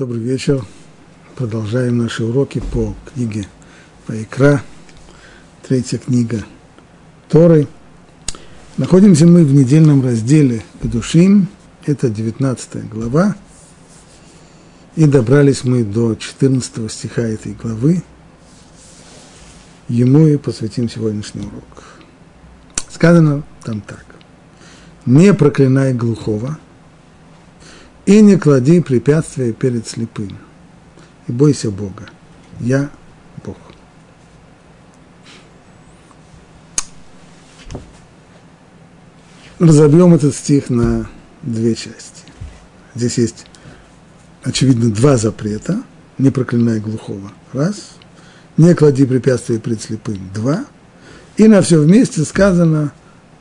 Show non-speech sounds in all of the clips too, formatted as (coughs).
Добрый вечер. Продолжаем наши уроки по книге Вайкра, третья книга Торы. Находимся мы в недельном разделе Педушим, это 19 глава, и добрались мы до 14 стиха этой главы. Ему и посвятим сегодняшний урок. Сказано там так. «Не проклинай глухого, и не клади препятствия перед слепым, и бойся Бога. Я Бог». Разобьем этот стих на две части. Здесь есть, очевидно, два запрета. Не проклинай глухого. Раз. Не клади препятствия перед слепым. Два. И на все вместе сказано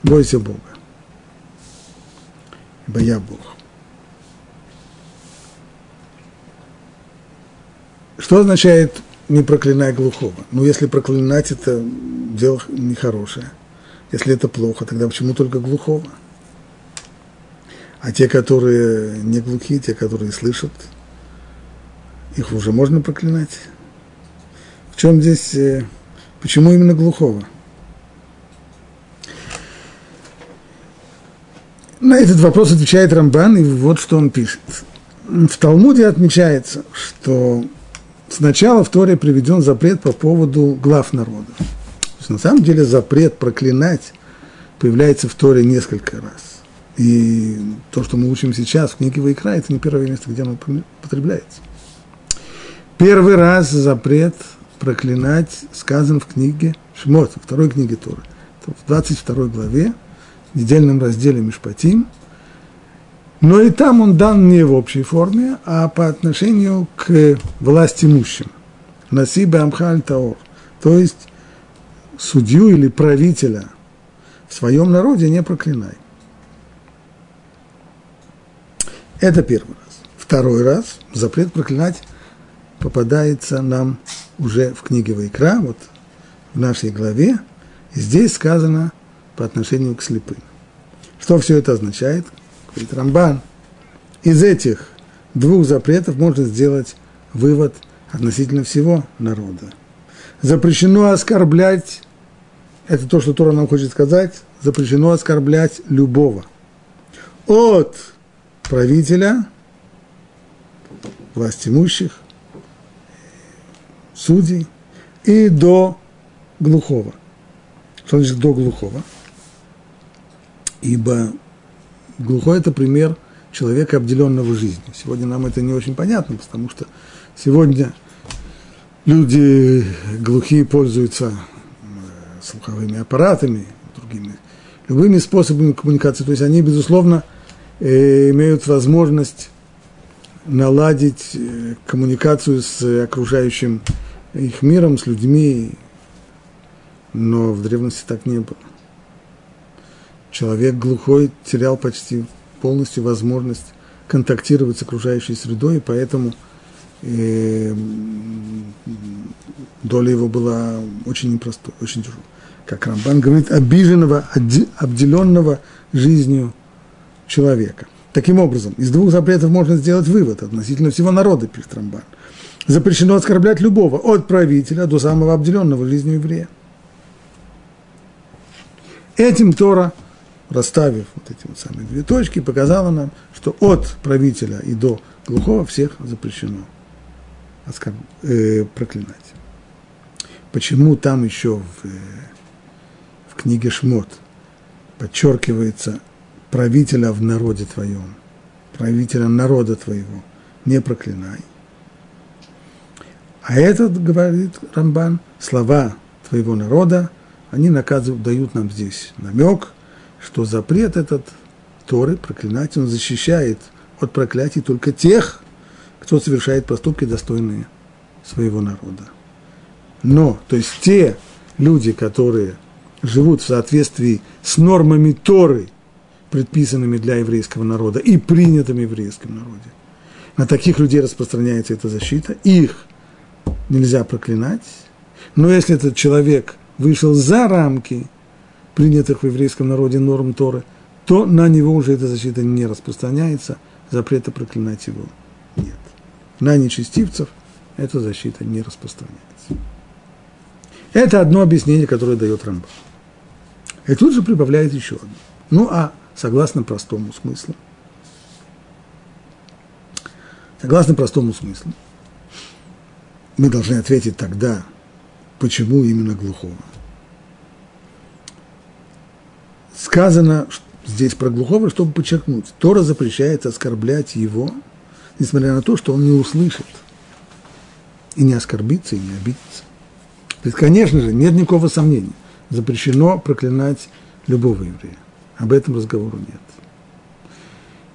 бойся Бога. Ибо я Бог. Что означает не проклинай глухого? Ну, если проклинать, это дело нехорошее. Если это плохо, тогда почему только глухого? А те, которые не глухие, те, которые слышат, их уже можно проклинать. В чем здесь, э, почему именно глухого? На этот вопрос отвечает Рамбан, и вот что он пишет. В Талмуде отмечается, что сначала в Торе приведен запрет по поводу глав народа. То есть, на самом деле запрет проклинать появляется в Торе несколько раз. И то, что мы учим сейчас в книге Вайкра, это не первое место, где оно употребляется. Первый раз запрет проклинать сказан в книге Шмот, во второй книге Торы. В 22 главе в недельном разделе Мишпатим, но и там он дан не в общей форме, а по отношению к власть имущим. Насибе Амхаль Таор, то есть судью или правителя в своем народе не проклинай. Это первый раз. Второй раз запрет проклинать попадается нам уже в книге Вайкра, вот в нашей главе. И здесь сказано по отношению к слепым. Что все это означает? Говорит Рамбан. Из этих двух запретов можно сделать вывод относительно всего народа. Запрещено оскорблять, это то, что Тора нам хочет сказать, запрещено оскорблять любого. От правителя, власть имущих, судей и до глухого. Что значит до глухого? ибо глухой – это пример человека, обделенного жизнью. Сегодня нам это не очень понятно, потому что сегодня люди глухие пользуются э, слуховыми аппаратами, другими, любыми способами коммуникации. То есть они, безусловно, э, имеют возможность наладить э, коммуникацию с окружающим их миром, с людьми, но в древности так не было человек глухой терял почти полностью возможность контактировать с окружающей средой, и поэтому э, доля его была очень непростой, очень тяжелой. Как Рамбан говорит, обиженного, обделенного жизнью человека. Таким образом, из двух запретов можно сделать вывод относительно всего народа, пишет Рамбан. Запрещено оскорблять любого, от правителя до самого обделенного жизнью еврея. Этим Тора – расставив вот эти вот самые две точки, показала нам, что от правителя и до глухого всех запрещено оскорб... э, проклинать. Почему там еще в, э, в книге Шмот подчеркивается правителя в народе твоем, правителя народа твоего, не проклинай. А этот, говорит Рамбан, слова твоего народа, они наказывают, дают нам здесь намек – что запрет этот Торы проклинать, он защищает от проклятий только тех, кто совершает поступки, достойные своего народа. Но, то есть те люди, которые живут в соответствии с нормами Торы, предписанными для еврейского народа и принятыми в еврейском народе, на таких людей распространяется эта защита, их нельзя проклинать, но если этот человек вышел за рамки принятых в еврейском народе норм Торы, то на него уже эта защита не распространяется, запрета проклинать его нет. на нечестивцев, эта защита не распространяется. Это одно объяснение, которое дает Рамбам. И тут же прибавляет еще одно. Ну, а согласно простому смыслу, согласно простому смыслу, мы должны ответить тогда, почему именно глухого. Сказано здесь про глухого, чтобы подчеркнуть, Тора запрещает оскорблять его, несмотря на то, что он не услышит, и не оскорбится, и не обидится. Есть, конечно же, нет никакого сомнения. Запрещено проклинать любого еврея. Об этом разговору нет.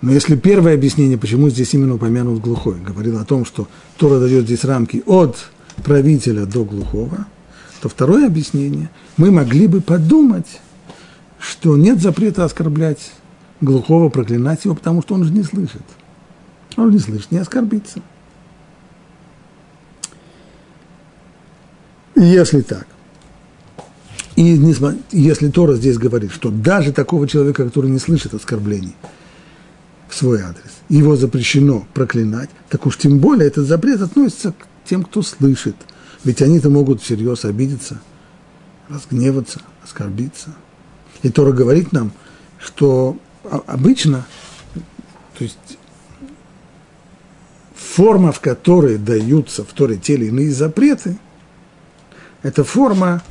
Но если первое объяснение, почему здесь именно упомянут глухой, говорил о том, что Тора дает здесь рамки от правителя до глухого, то второе объяснение, мы могли бы подумать, что нет запрета оскорблять глухого, проклинать его, потому что он же не слышит. Он не слышит, не оскорбиться. Если так, и если Тора здесь говорит, что даже такого человека, который не слышит оскорблений в свой адрес, его запрещено проклинать, так уж тем более этот запрет относится к тем, кто слышит. Ведь они-то могут всерьез обидеться, разгневаться, оскорбиться. И Тора говорит нам, что обычно, то есть форма, в которой даются в Торе те или иные запреты, это форма,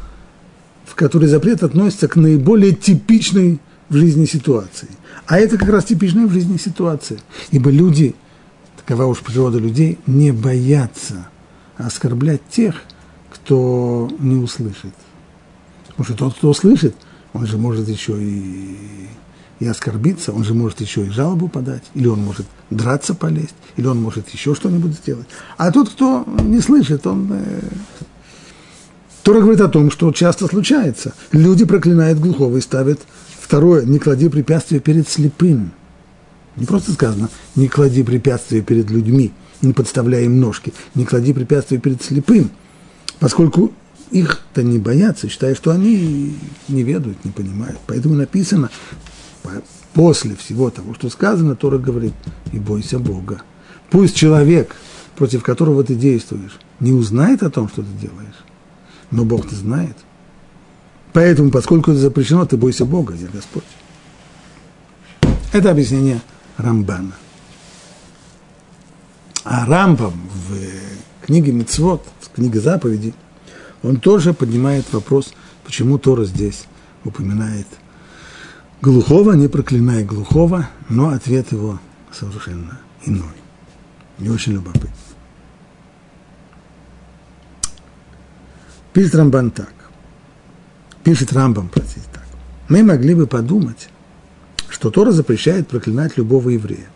в которой запрет относится к наиболее типичной в жизни ситуации. А это как раз типичная в жизни ситуация. Ибо люди, такова уж природа людей, не боятся оскорблять тех, кто не услышит. Потому что тот, кто услышит, он же может еще и, и оскорбиться, он же может еще и жалобу подать, или он может драться полезть, или он может еще что-нибудь сделать. А тот, кто не слышит, он э, Тора говорит о том, что часто случается. Люди проклинают глухого и ставят второе, не клади препятствия перед слепым. Не просто сказано, не клади препятствия перед людьми, не подставляй им ножки, не клади препятствия перед слепым, поскольку их-то не боятся, считая, что они не ведают, не понимают. Поэтому написано, после всего того, что сказано, Тора говорит, и бойся Бога. Пусть человек, против которого ты действуешь, не узнает о том, что ты делаешь, но Бог-то знает. Поэтому, поскольку это запрещено, ты бойся Бога, я Господь. Это объяснение Рамбана. А Рамбам в книге Мицвод, в книге заповедей, он тоже поднимает вопрос, почему Тора здесь упоминает глухого, не проклиная глухого, но ответ его совершенно иной. Не очень любопытный. Пишет Рамбан так. Пишет Рамбам, простите, так. Мы могли бы подумать, что Тора запрещает проклинать любого еврея.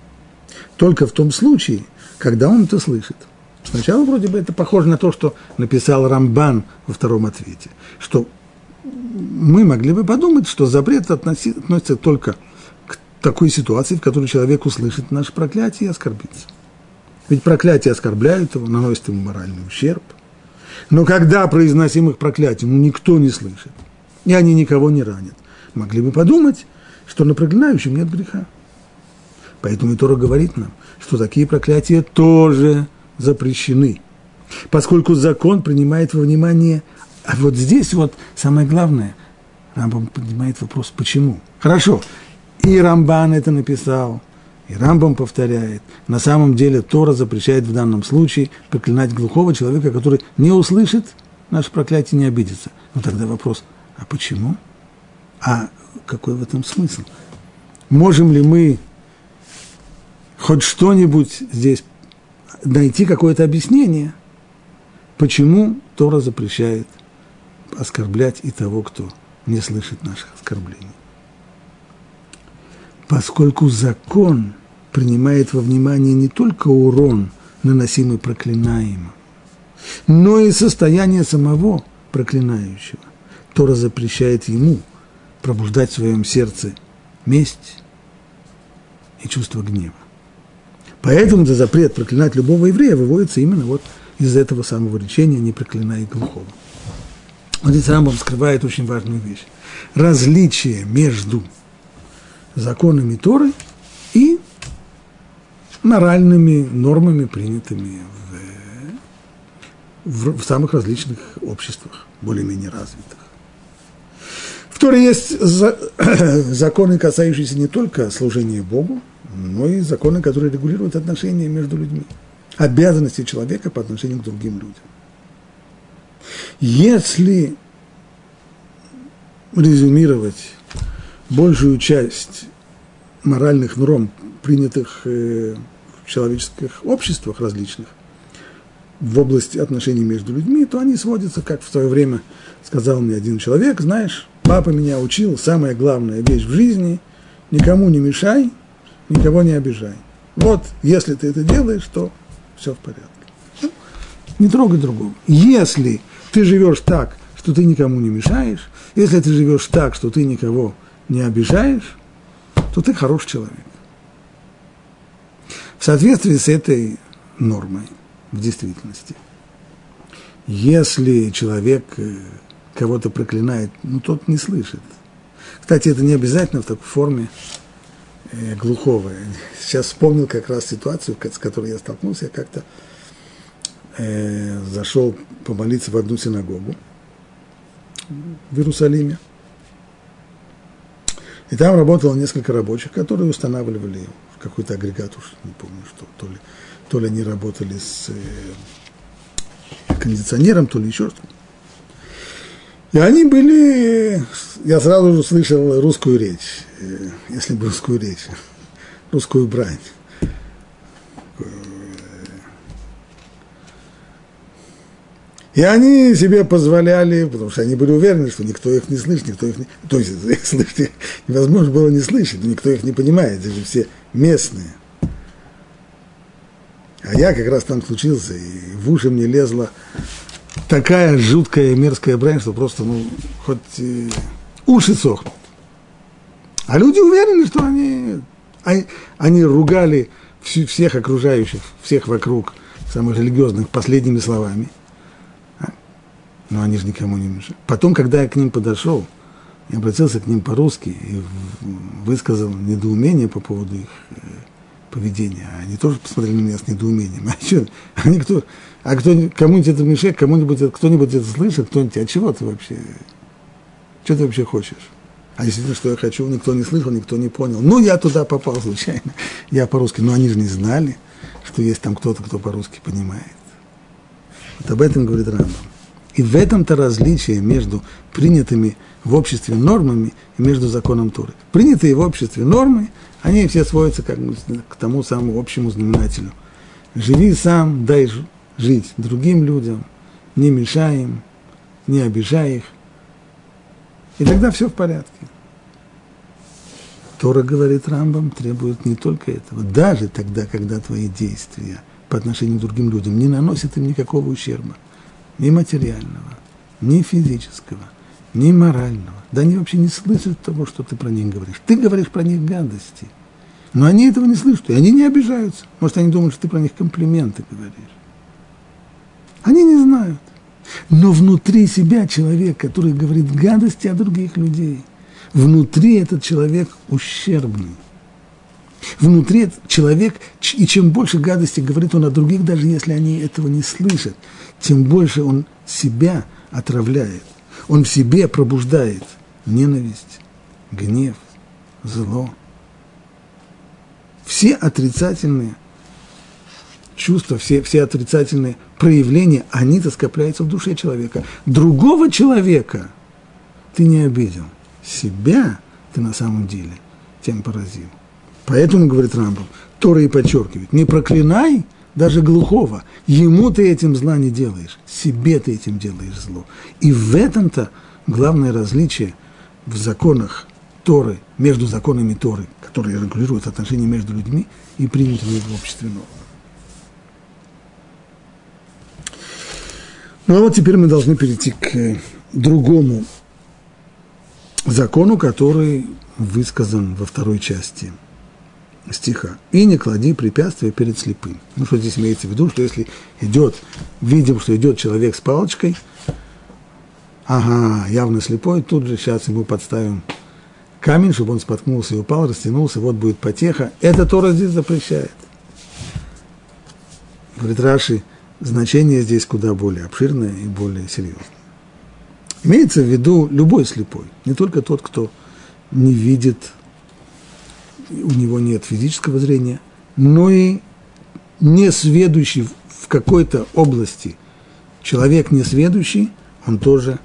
Только в том случае, когда он это слышит. Сначала вроде бы это похоже на то, что написал Рамбан во втором ответе, что мы могли бы подумать, что запрет относится только к такой ситуации, в которой человек услышит наше проклятие и оскорбится. Ведь проклятие оскорбляют его, наносят ему моральный ущерб – но когда произносим их проклятие, ну, никто не слышит, и они никого не ранят. Могли бы подумать, что на проклинающем нет греха. Поэтому и Тора говорит нам, что такие проклятия тоже запрещены, поскольку закон принимает во внимание, а вот здесь вот самое главное, Рамбам поднимает вопрос, почему. Хорошо, и Рамбан это написал, и Рамбам повторяет, на самом деле Тора запрещает в данном случае проклинать глухого человека, который не услышит наше проклятие, не обидится. Но тогда вопрос, а почему? А какой в этом смысл? Можем ли мы хоть что-нибудь здесь найти какое-то объяснение, почему Тора запрещает оскорблять и того, кто не слышит наших оскорблений? поскольку закон принимает во внимание не только урон, наносимый проклинаемым, но и состояние самого проклинающего. Тора запрещает ему пробуждать в своем сердце месть и чувство гнева. Поэтому за запрет проклинать любого еврея выводится именно вот из этого самого речения «не проклинай глухого». Вот здесь Рамбам скрывает очень важную вещь. Различие между законами Торы и моральными нормами, принятыми в, в самых различных обществах, более-менее развитых. В Торе есть за, (coughs) законы, касающиеся не только служения Богу, но и законы, которые регулируют отношения между людьми, обязанности человека по отношению к другим людям. Если резюмировать большую часть моральных норм, принятых э, в человеческих обществах различных, в области отношений между людьми, то они сводятся, как в свое время сказал мне один человек, знаешь, папа меня учил, самая главная вещь в жизни – никому не мешай, никого не обижай. Вот, если ты это делаешь, то все в порядке. Ну, не трогай другого. Если ты живешь так, что ты никому не мешаешь, если ты живешь так, что ты никого не обижаешь, то ты хороший человек. В соответствии с этой нормой в действительности, если человек э, кого-то проклинает, ну тот не слышит. Кстати, это не обязательно в такой форме глухого. Сейчас вспомнил как раз ситуацию, с которой я столкнулся. Я как-то э, зашел помолиться в одну синагогу в Иерусалиме. И там работало несколько рабочих, которые устанавливали какой-то агрегат, уж не помню, что, то ли, то ли они работали с э, кондиционером, то ли еще что-то. И они были, я сразу же слышал русскую речь, э, если бы русскую речь, русскую брань. И они себе позволяли, потому что они были уверены, что никто их не слышит, никто их не... То есть (laughs) их слышать невозможно было не слышать, никто их не понимает, это же все местные. А я как раз там случился, и в уши мне лезла такая жуткая мерзкая брань, что просто, ну, хоть э, уши сохнут. А люди уверены, что они, они, они ругали всех окружающих, всех вокруг, самых религиозных, последними словами. А? Но они же никому не мешают. Потом, когда я к ним подошел, я обратился к ним по-русски и высказал недоумение по поводу их э, поведения. Они тоже посмотрели на меня с недоумением. (laughs) А что, они кто, а кто, кому-нибудь это мешает, кому-нибудь, кто-нибудь это слышит, кто-нибудь, а чего ты вообще, что ты вообще хочешь? А действительно, что я хочу, никто не слышал, никто не понял. Ну, я туда попал случайно, (laughs) я по-русски, но они же не знали, что есть там кто-то, кто по-русски понимает. Вот об этом говорит Рамбам. И в этом-то различие между принятыми в обществе нормами и между законом Туры. Принятые в обществе нормы, они все сводятся как к тому самому общему знаменателю. Живи сам, дай жить другим людям, не мешай им, не обижай их. И тогда все в порядке. Тора, говорит Рамбам, требует не только этого. Даже тогда, когда твои действия по отношению к другим людям не наносят им никакого ущерба. Ни материального, ни физического, ни морального. Да они вообще не слышат того, что ты про них говоришь. Ты говоришь про них гадости. Но они этого не слышат, и они не обижаются. Может, они думают, что ты про них комплименты говоришь. Они не знают. Но внутри себя человек, который говорит гадости о других людей, внутри этот человек ущербный. Внутри человек, и чем больше гадости говорит он о других, даже если они этого не слышат, тем больше он себя отравляет. Он в себе пробуждает ненависть, гнев, зло. Все отрицательные – чувства, все, все отрицательные проявления, они-то скопляются в душе человека. Другого человека ты не обидел. Себя ты на самом деле тем поразил. Поэтому, говорит Рамбов, Тора и подчеркивает, не проклинай даже глухого, ему ты этим зла не делаешь, себе ты этим делаешь зло. И в этом-то главное различие в законах Торы, между законами Торы, которые регулируют отношения между людьми и принятыми в обществе нормы. Ну а вот теперь мы должны перейти к э, другому закону, который высказан во второй части стиха. «И не клади препятствия перед слепым». Ну, что здесь имеется в виду, что если идет, видим, что идет человек с палочкой, ага, явно слепой, тут же сейчас ему подставим камень, чтобы он споткнулся и упал, растянулся, вот будет потеха. Это Тора здесь запрещает. Говорит Раши, значение здесь куда более обширное и более серьезное. Имеется в виду любой слепой, не только тот, кто не видит, у него нет физического зрения, но и несведущий в какой-то области человек несведущий, он тоже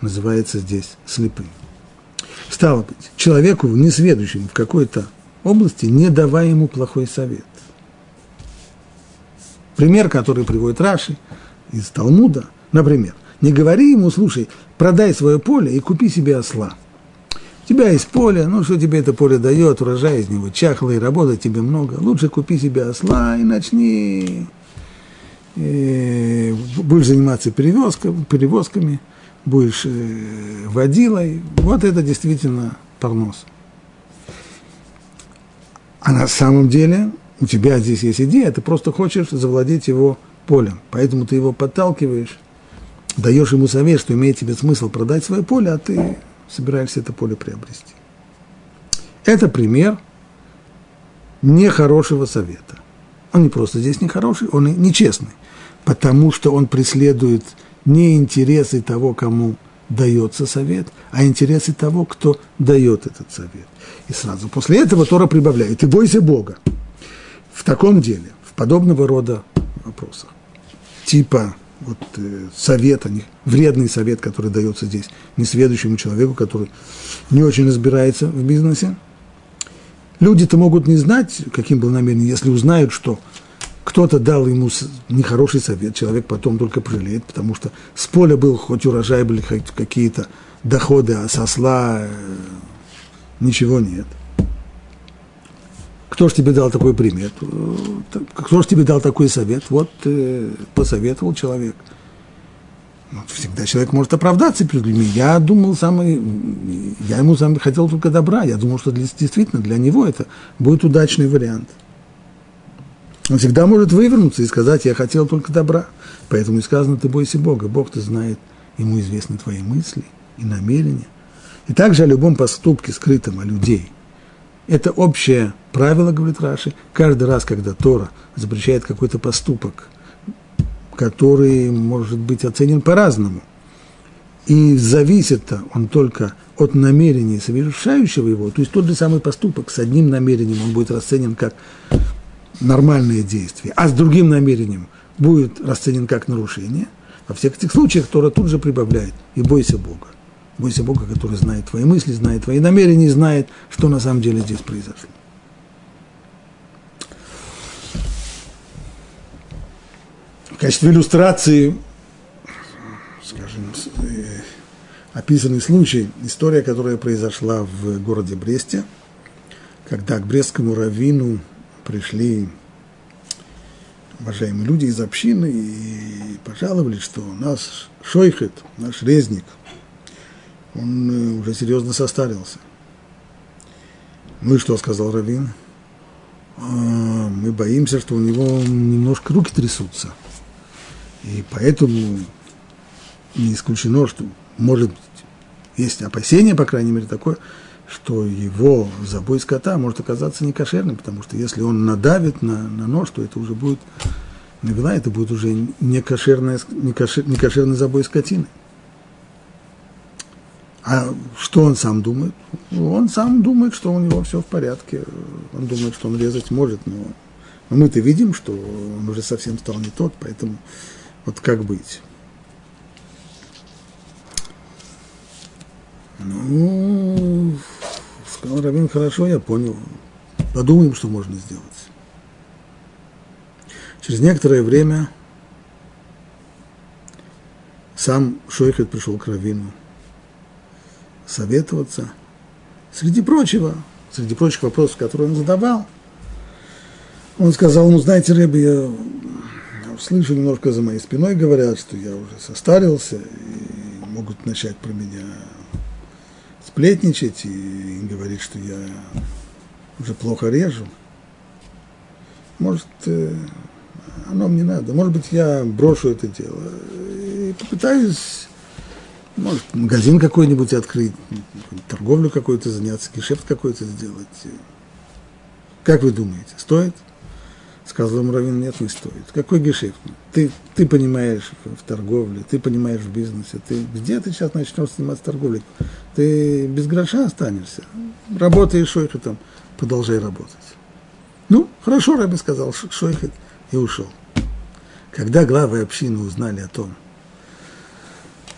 называется здесь слепым. Стало быть, человеку несведущему в какой-то области не давай ему плохой совет. Пример, который приводит Раши из Талмуда, например, не говори ему, слушай, продай свое поле и купи себе осла. У тебя есть поле, ну что тебе это поле дает, урожай из него чахлый, работы тебе много. Лучше купи себе осла и начни, и э, будешь заниматься перевозками, перевозками будешь э, водилой. Вот это действительно парнос. А на самом деле у тебя здесь есть идея, ты просто хочешь завладеть его полем. Поэтому ты его подталкиваешь, даешь ему совет, что имеет тебе смысл продать свое поле, а ты собираешься это поле приобрести. Это пример нехорошего совета. Он не просто здесь нехороший, он и нечестный, потому что он преследует не интересы того, кому дается совет, а интересы того, кто дает этот совет. И сразу после этого Тора прибавляет, и бойся Бога. В таком деле, в подобного рода вопросах, типа вот, э, совета, не, вредный совет, который дается здесь несведущему человеку, который не очень разбирается в бизнесе, люди-то могут не знать, каким был намерение, если узнают, что кто-то дал ему нехороший совет, человек потом только пожалеет, потому что с поля был хоть урожай, были хоть какие-то доходы, а со сла э, ничего нет. Кто же тебе дал такой пример? Э, кто же тебе дал такой совет? Вот э, посоветовал человек. Вот всегда человек может оправдаться перед людьми. Я думал, самый, я ему сам хотел только добра. Я думал, что для, действительно для него это будет удачный вариант. Он всегда может вывернуться и сказать, я хотел только добра. Поэтому и сказано, ты бойся Бога. Бог-то знает, ему известны твои мысли и намерения. И также о любом поступке, скрытом о людей. Это общее правило, говорит Раши, каждый раз, когда Тора запрещает какой-то поступок, который может быть оценен по-разному, и зависит он только от намерения совершающего его, то есть тот же самый поступок с одним намерением, он будет расценен как нормальное действие, а с другим намерением будет расценен как нарушение, во всех этих случаях Тора тут же прибавляет «и бойся Бога». Бойся Бога, который знает твои мысли, знает твои намерения, знает, что на самом деле здесь произошло. В качестве иллюстрации, скажем, э, описанный случай, история, которая произошла в городе Бресте, когда к брестскому раввину пришли уважаемые люди из общины и пожаловались, что у нас шойхет, наш резник, он э, уже серьезно состарился. Ну и что сказал Равин? А, мы боимся, что у него немножко руки трясутся. И поэтому не исключено, что может быть, есть опасение, по крайней мере, такое, что его забой скота может оказаться некошерным, потому что если он надавит на, на нож, то это уже будет, навела, это будет уже некошерная, некошер, некошерный забой скотины. А что он сам думает? Он сам думает, что у него все в порядке. Он думает, что он резать может, но, мы-то видим, что он уже совсем стал не тот, поэтому вот как быть? Ну, сказал Равин, хорошо, я понял. Подумаем, что можно сделать. Через некоторое время сам Шойхет пришел к Равину советоваться. Среди прочего, среди прочих вопросов, которые он задавал, он сказал, ну, знаете, Рэбби, я слышу немножко за моей спиной, говорят, что я уже состарился, и могут начать про меня сплетничать и говорить, что я уже плохо режу. Может, э, оно мне надо. Может быть, я брошу это дело и попытаюсь, может, магазин какой-нибудь открыть, торговлю какую-то заняться, гешефт какой-то сделать. Как вы думаете, стоит? Сказал ему Равин, нет, не стоит. Какой гешефт? Ты, ты понимаешь в торговле, ты понимаешь в бизнесе, ты где ты сейчас начнешь заниматься торговлей? Ты без гроша останешься. Работаешь шойхетом, продолжай работать. Ну, хорошо, Раби сказал шойхет и ушел. Когда главы общины узнали о том,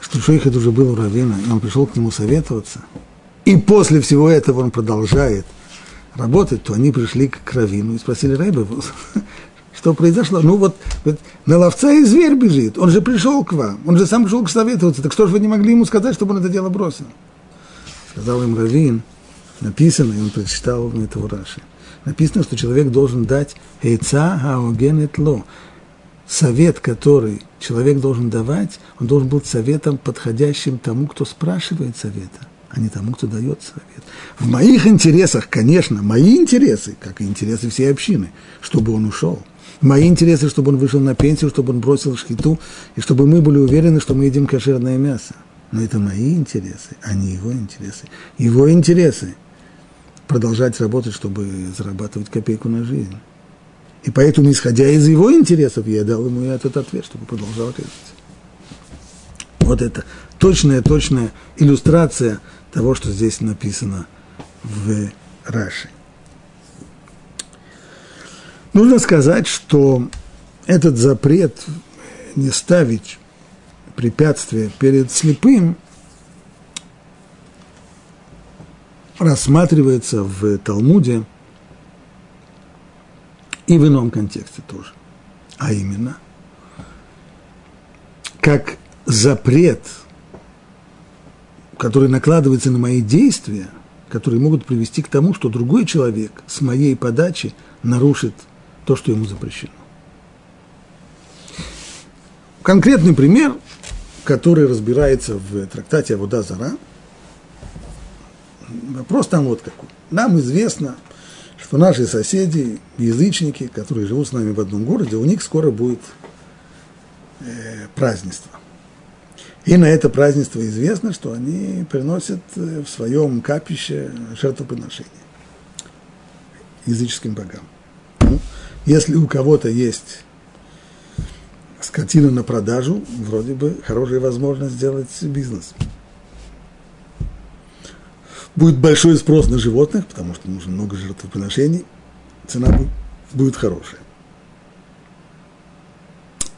что шойхет уже был у Равина, и он пришел к нему советоваться, и после всего этого он продолжает работать, то они пришли к Равину и спросили Рэбе, (laughs) что произошло. Ну вот, вот на ловца и зверь бежит, он же пришел к вам, он же сам пришел к советоваться, так что же вы не могли ему сказать, чтобы он это дело бросил? Сказал им Равин, написано, и он прочитал это в Раши, написано, что человек должен дать «Эйца хаогенет ло», совет, который человек должен давать, он должен быть советом, подходящим тому, кто спрашивает совета – а не тому, кто дает совет. В моих интересах, конечно, мои интересы, как и интересы всей общины, чтобы он ушел. Мои интересы, чтобы он вышел на пенсию, чтобы он бросил шхиту, и чтобы мы были уверены, что мы едим кошерное мясо. Но это мои интересы, а не его интересы. Его интересы – продолжать работать, чтобы зарабатывать копейку на жизнь. И поэтому, исходя из его интересов, я дал ему этот ответ, чтобы продолжал работать. Вот это точная, точная иллюстрация того, что здесь написано в Раши. Нужно сказать, что этот запрет не ставить препятствия перед слепым рассматривается в Талмуде и в ином контексте тоже. А именно, как запрет – которые накладываются на мои действия, которые могут привести к тому, что другой человек с моей подачи нарушит то, что ему запрещено. Конкретный пример, который разбирается в трактате Авода Зара. Вопрос там вот какой. Нам известно, что наши соседи, язычники, которые живут с нами в одном городе, у них скоро будет э, празднество. И на это празднество известно, что они приносят э, в своем капище жертвоприношение языческим богам. Ну, если у кого-то есть скотина на продажу, вроде бы хорошая возможность сделать бизнес. Будет большой спрос на животных, потому что нужно много жертвоприношений, цена будет, хорошая.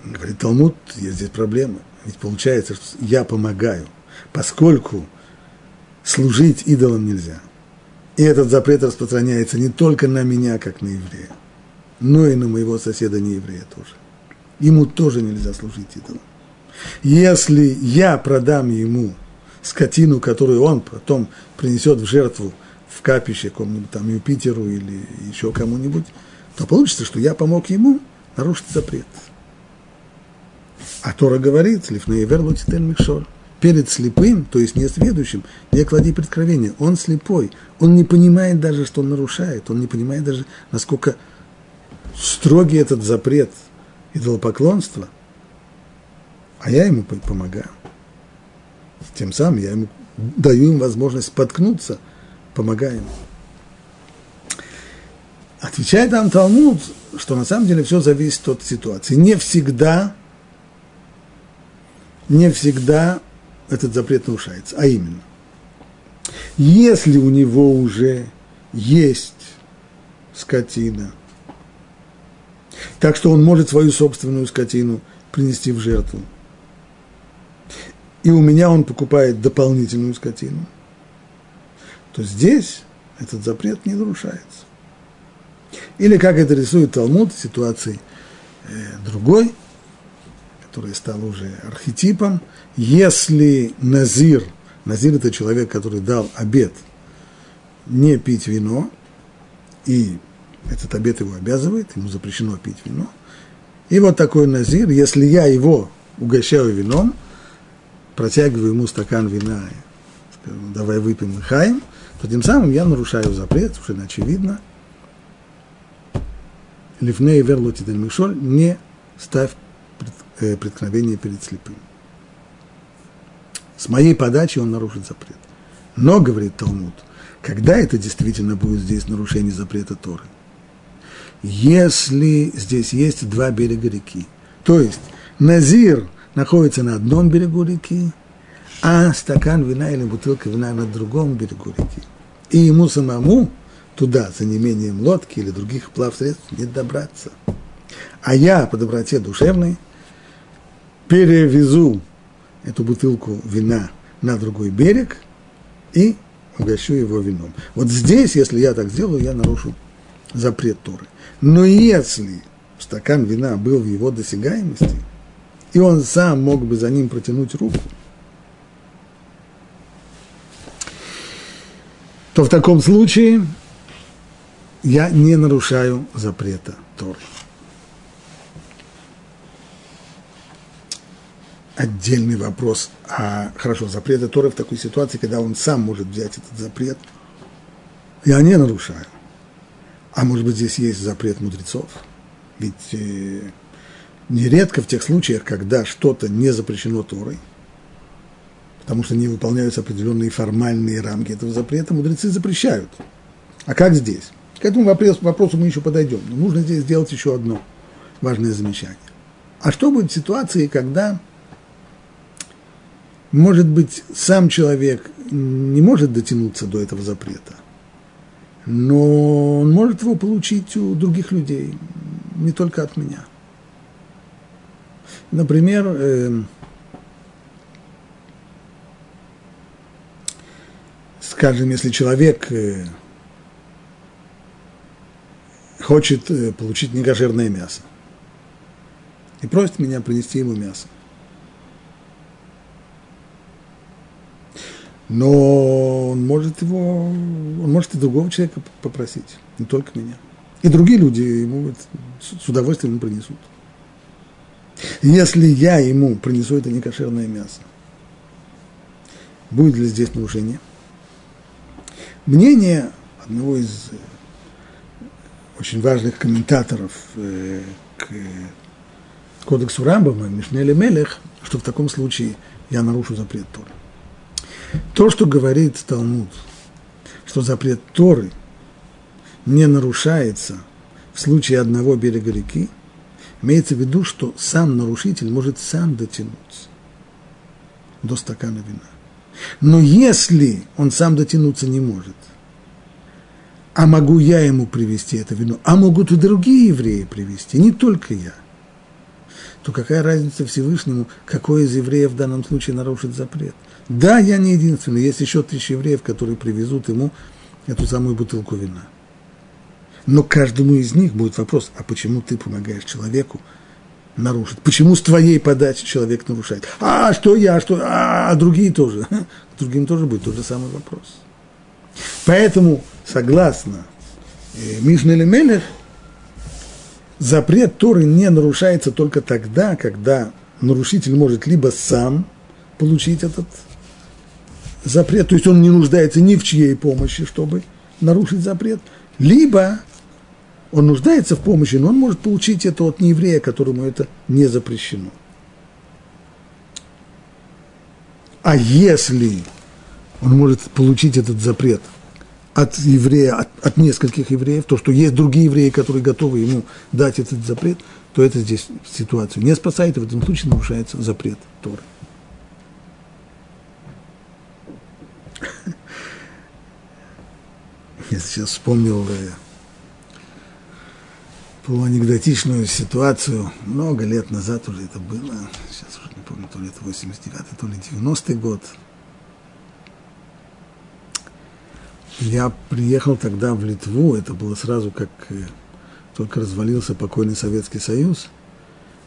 Говорит Талмуд, есть здесь проблема – ведь получается, что я помогаю, поскольку служить идолам нельзя. И этот запрет распространяется не только на меня, как на еврея, но и на моего соседа не еврея тоже. Ему тоже нельзя служить идолам. Если я продам ему скотину, которую он потом принесет в жертву в капище какому-нибудь там Юпитеру или еще кому-нибудь, то получится, что я помог ему нарушить запрет. А Тора говорит, лифнеевер лотитен микшор. Перед слепым, то есть несведущим, не клади преткновения. Он слепой. Он не понимает даже, что он нарушает. Он не понимает даже, насколько строгий этот запрет идолопоклонства. А я ему помогаю. Тем самым я ему даю им возможность споткнуться, помогая ему. Отвечает нам Талмуд, что на самом деле все зависит от ситуации. Не всегда не всегда этот запрет нарушается. А именно, если у него уже есть скотина, так что он может свою собственную скотину принести в жертву, и у меня он покупает дополнительную скотину, то здесь этот запрет не нарушается. Или как это рисует Талмуд в ситуации э, другой – который стал уже архетипом, если Назир, Назир это человек, который дал обед не пить вино, и этот обед его обязывает, ему запрещено пить вино, и вот такой Назир, если я его угощаю вином, протягиваю ему стакан вина, скажу, давай выпьем и хаем, то тем самым я нарушаю запрет, уже очевидно. Лифней верлоти мишоль, не ставь э, преткновение перед слепым. С моей подачи он нарушит запрет. Но, говорит Талмуд, когда это действительно будет здесь нарушение запрета Торы? если здесь есть два берега реки. То есть Назир находится на одном берегу реки, а стакан вина или бутылка вина на другом берегу реки. И ему самому туда, за неимением лодки или других плавсредств, не добраться. А я по доброте душевной перевезу эту бутылку вина на другой берег и угощу его вином. Вот здесь, если я так сделаю, я нарушу запрет Торы. Но если стакан вина был в его досягаемости, и он сам мог бы за ним протянуть руку, то в таком случае я не нарушаю запрета Торы. Отдельный вопрос. А хорошо, запрет Торы в такой ситуации, когда он сам может взять этот запрет, я не нарушаю. А может быть, здесь есть запрет мудрецов? Ведь э, нередко в тех случаях, когда что-то не запрещено Торой, потому что не выполняются определенные формальные рамки этого запрета, мудрецы запрещают. А как здесь? К этому вопросу, вопросу мы еще подойдем. Но нужно здесь сделать еще одно важное замечание. А что будет в ситуации, когда, может быть, сам человек не может дотянуться до этого запрета, но он может его получить у других людей, не только от меня. Например, э, скажем, если человек э, хочет э, получить некошерное мясо и просит меня принести ему мясо. Но он может его, он может и другого человека попросить, не только меня. И другие люди ему с удовольствием принесут. Если я ему принесу это некошерное мясо, будет ли здесь нарушение? Мнение одного из э, очень важных комментаторов э, к кодексу Рамбама, Мишнели Мелех, что в таком случае я нарушу запрет Торы. То, что говорит Талмуд, что запрет Торы не нарушается в случае одного берега реки, имеется в виду, что сам нарушитель может сам дотянуться до стакана вина. Но если он сам дотянуться не может, а могу я ему привести это вино, а могут и другие евреи привести, не только я, то какая разница Всевышнему, какой из евреев в данном случае нарушит запрет? Да, я не единственный, есть еще тысячи евреев, которые привезут ему эту самую бутылку вина. Но каждому из них будет вопрос, а почему ты помогаешь человеку нарушить. Почему с твоей подачи человек нарушает? А что я, что, а, а другие тоже? (laughs) К другим тоже будет тот же самый вопрос. Поэтому, согласно э, Мишне Мелех, запрет Торы не нарушается только тогда, когда нарушитель может либо сам получить этот запрет, то есть он не нуждается ни в чьей помощи, чтобы нарушить запрет, либо он нуждается в помощи, но он может получить это от нееврея, которому это не запрещено. А если он может получить этот запрет от еврея, от, от нескольких евреев, то, что есть другие евреи, которые готовы ему дать этот запрет, то это здесь ситуацию не спасает, и в этом случае нарушается запрет Торы. (laughs) Я сейчас вспомнил э, полуанекдотичную ситуацию. Много лет назад уже это было. Сейчас уже не помню, то ли это 89 то ли 90-й год. Я приехал тогда в Литву, это было сразу как э, только развалился покойный Советский Союз,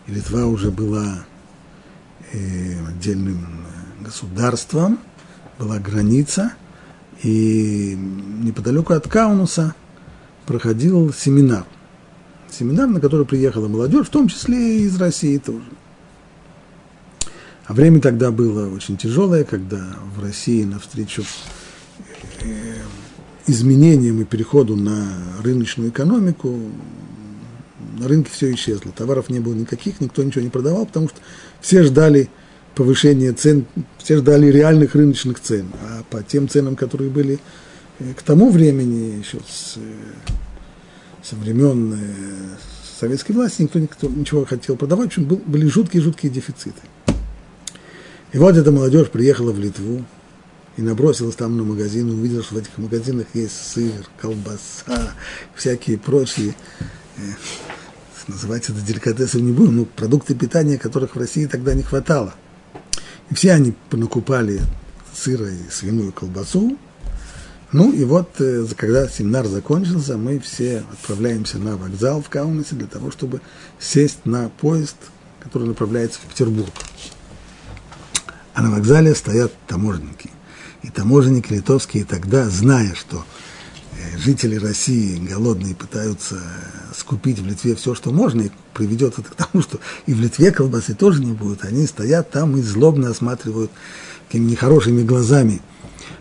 и Литва уже была э, отдельным э, государством, была граница, и неподалеку от Каунуса проходил семинар – семинар, на который приехала молодежь, в том числе и из России тоже. А время тогда было очень тяжелое, когда в России навстречу э, изменениям и переходу на рыночную экономику на рынке все исчезло. Товаров не было никаких, никто ничего не продавал, потому что все ждали повышения цен, все ждали реальных рыночных цен. А по тем ценам, которые были э, к тому времени, еще с со времен э, советской власти никто, никто ничего хотел продавать, в был, были жуткие-жуткие дефициты. И вот эта молодежь приехала в Литву и набросилась там на магазин, увидела, что в этих магазинах есть сыр, колбаса, всякие прочие, э, называть это деликатесом не будем, но продукты питания, которых в России тогда не хватало. И все они накупали сыра и свиную колбасу, ну и вот, э, когда семинар закончился, мы все отправляемся на вокзал в Каунасе для того, чтобы сесть на поезд, который направляется в Петербург. А на вокзале стоят таможенники. И таможенники литовские тогда, зная, что э, жители России голодные пытаются скупить в Литве все, что можно, и приведет это к тому, что и в Литве колбасы тоже не будет, они стоят там и злобно осматривают какими нехорошими глазами –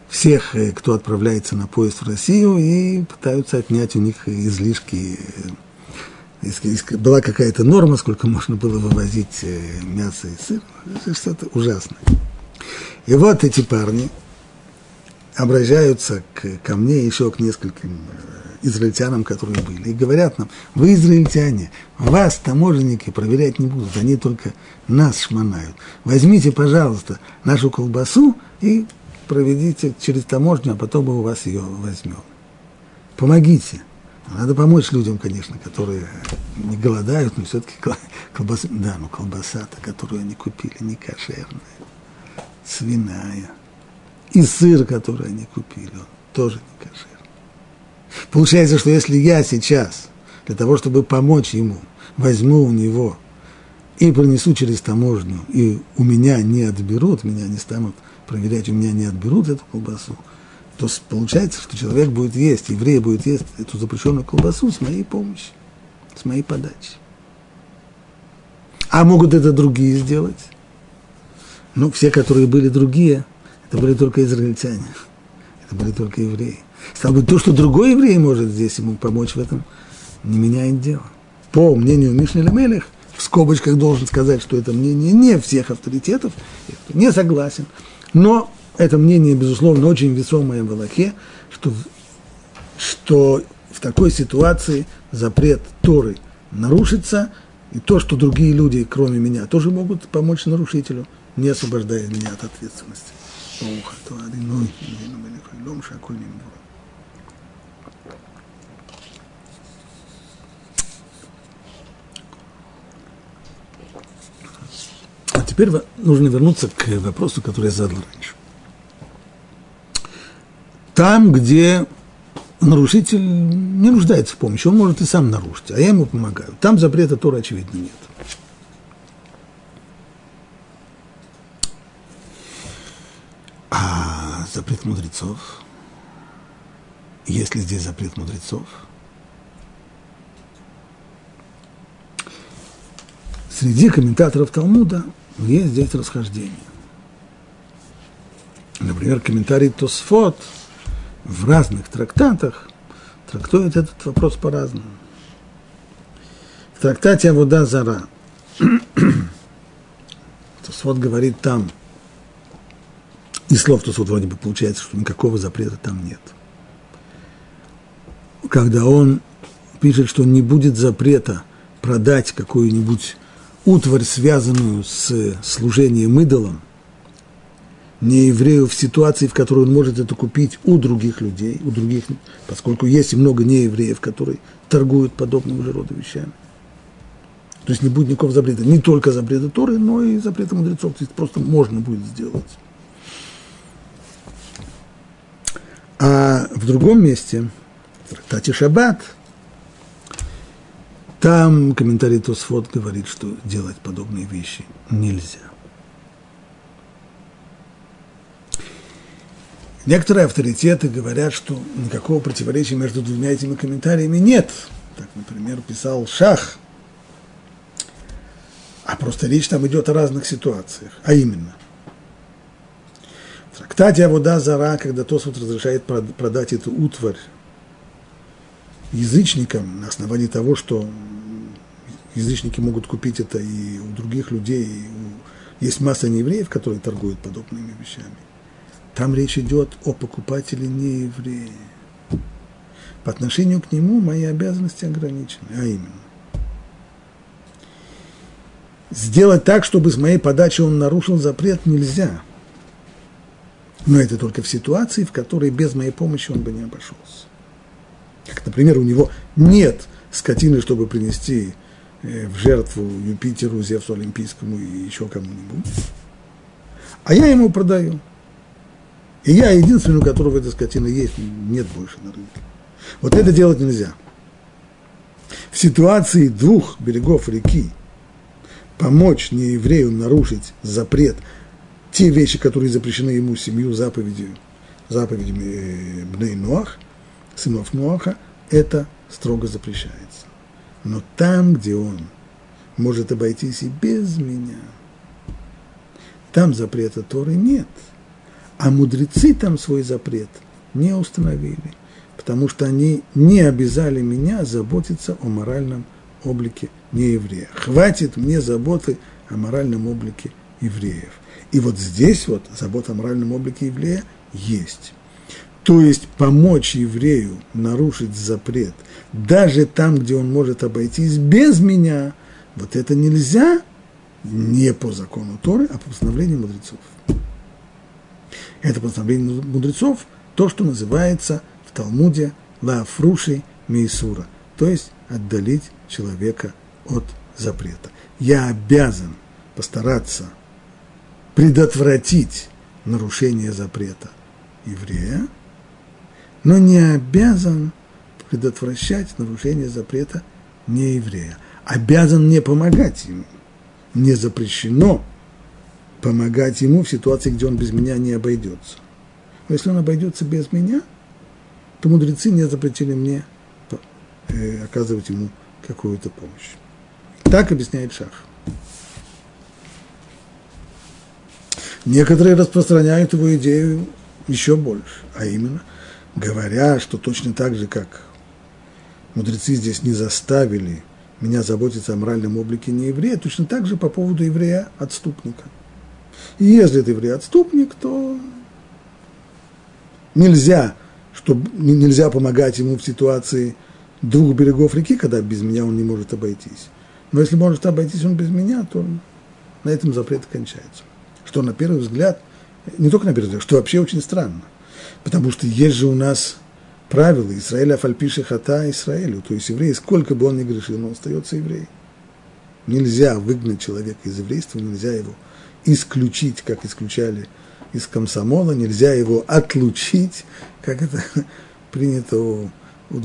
всех, э, кто отправляется на поезд в Россию, и пытаются отнять у них излишки. Была какая-то норма, сколько можно было вывозить э, мясо и сыр. Что-то ужасное. И вот эти парни обращаются к, ко мне еще к нескольким э, израильтянам, которые были, и говорят нам, вы израильтяне, вас таможенники проверять не будут, они только нас шмонают. Возьмите, пожалуйста, нашу колбасу и проведите через таможню, а потом мы у вас ее возьмем. Помогите. Надо помочь людям, конечно, которые не голодают, но все-таки колбаса, да, ну колбаса-то, которую они купили, не кошерная, свиная. И сыр, который они купили, он тоже не кошерный. Получается, что если я сейчас, для того, чтобы помочь ему, возьму у него и принесу через таможню, и у меня не отберут, меня не станут проверять, у меня не отберут эту колбасу, то получается, что человек будет есть, еврей будет есть эту запрещенную колбасу с моей помощью, с моей подачи. А могут это другие сделать? Ну, все, которые были другие, это были только израильтяне, это были только евреи. Стало быть, то, что другой еврей может здесь ему помочь в этом, не меняет дело. По мнению Мишни Лемелех, в скобочках должен сказать, что это мнение не всех авторитетов, не согласен. Но это мнение, безусловно, очень весомое в Аллахе, что, что в такой ситуации запрет Торы нарушится, и то, что другие люди, кроме меня, тоже могут помочь нарушителю, не освобождая меня от ответственности. Теперь нужно вернуться к вопросу, который я задал раньше. Там, где нарушитель не нуждается в помощи, он может и сам нарушить, а я ему помогаю. Там запрета Тора, очевидно, нет. А запрет мудрецов? Есть ли здесь запрет мудрецов? Среди комментаторов Талмуда есть здесь расхождение. Например, комментарий Тосфот в разных трактатах трактует этот вопрос по-разному. В трактате Авода Зара (clears throat) Тосфот говорит там, и слов Тосфот вроде бы получается, что никакого запрета там нет. Когда он пишет, что не будет запрета продать какую-нибудь утварь, связанную с служением идолам, не еврею в ситуации, в которой он может это купить у других людей, у других, поскольку есть и много неевреев, которые торгуют подобного же рода вещами. То есть не будет никакого запрета, не только запрета Торы, но и запрета мудрецов. То есть просто можно будет сделать. А в другом месте, в трактате Шаббат – там комментарий Тосфот говорит, что делать подобные вещи нельзя. Некоторые авторитеты говорят, что никакого противоречия между двумя этими комментариями нет. Так, например, писал Шах. А просто речь там идет о разных ситуациях. А именно, в трактате Авода Зара, когда Тосфот разрешает продать эту утварь язычникам на основании того, что язычники могут купить это и у других людей, и у... есть масса неевреев, которые торгуют подобными вещами. Там речь идет о покупателе нееврея. по отношению к нему мои обязанности ограничены, а именно сделать так, чтобы с моей подачи он нарушил запрет, нельзя. Но это только в ситуации, в которой без моей помощи он бы не обошелся. Как, например, у него нет скотины, чтобы принести э, в жертву Юпитеру, Зевсу Олимпийскому и еще кому-нибудь. А я ему продаю. И я единственный, у которого эта скотина есть, нет больше на рынке. Вот это делать нельзя. В ситуации двух берегов реки помочь нееврею нарушить запрет, те вещи, которые запрещены ему семью заповедью, заповедями э, Бней Ноах, сынов Ноаха, это строго запрещается. Но там, где он может обойтись и без меня, там запрета Торы нет. А мудрецы там свой запрет не установили, потому что они не обязали меня заботиться о моральном облике не еврея. Хватит мне заботы о моральном облике евреев. И вот здесь вот забота о моральном облике еврея есть. То есть помочь еврею нарушить запрет, даже там, где он может обойтись без меня, вот это нельзя не по закону Торы, а по постановлению мудрецов. Это постановление мудрецов, то, что называется в Талмуде лафруши мейсура, то есть отдалить человека от запрета. Я обязан постараться предотвратить нарушение запрета еврея, но не обязан предотвращать нарушение запрета не еврея. Обязан не помогать ему. Не запрещено помогать ему в ситуации, где он без меня не обойдется. Но если он обойдется без меня, то мудрецы не запретили мне э, оказывать ему какую-то помощь. Так объясняет Шах. Некоторые распространяют его идею еще больше, а именно, говоря, что точно так же, как мудрецы здесь не заставили меня заботиться о моральном облике не еврея, точно так же по поводу еврея-отступника. И если это еврей-отступник, то нельзя, чтобы, нельзя помогать ему в ситуации – двух берегов реки, когда без меня он не может обойтись. Но если может обойтись он без меня, то на этом запрет кончается. Что на первый взгляд, не только на первый взгляд, что вообще очень странно. Потому что есть же у нас правила Израиля фальпиши хата Израилю, то есть еврей, сколько бы он ни грешил, он остается евреем. Нельзя выгнать человека из еврейства, нельзя его исключить, как исключали из комсомола, нельзя его отлучить, как это (laughs) принято у, у,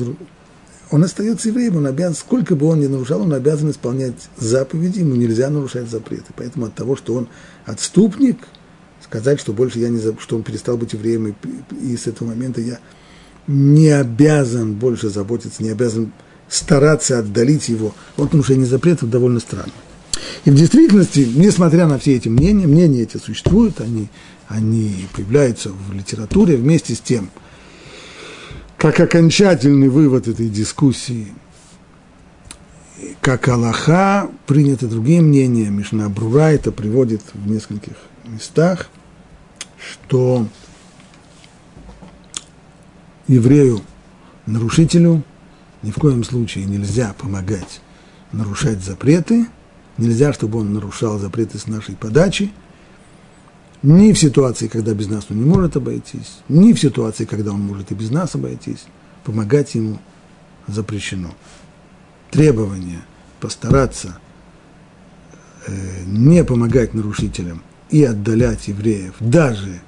он остается евреем, он обязан, сколько бы он ни нарушал, он обязан исполнять заповеди, ему нельзя нарушать запреты. Поэтому от того, что он отступник, сказать, что больше я не, что он перестал быть евреем, и, и с этого момента я не обязан больше заботиться, не обязан стараться отдалить его от нарушения запретов, довольно странно. И в действительности, несмотря на все эти мнения, мнения эти существуют, они, они появляются в литературе вместе с тем – как окончательный вывод этой дискуссии, как Аллаха, принято другие мнения, Мишна Брура это приводит в нескольких местах, что еврею, нарушителю, ни в коем случае нельзя помогать нарушать запреты, нельзя, чтобы он нарушал запреты с нашей подачи – ни в ситуации, когда без нас он не может обойтись, ни в ситуации, когда он может и без нас обойтись, помогать ему запрещено. Требование постараться э, не помогать нарушителям и отдалять евреев, даже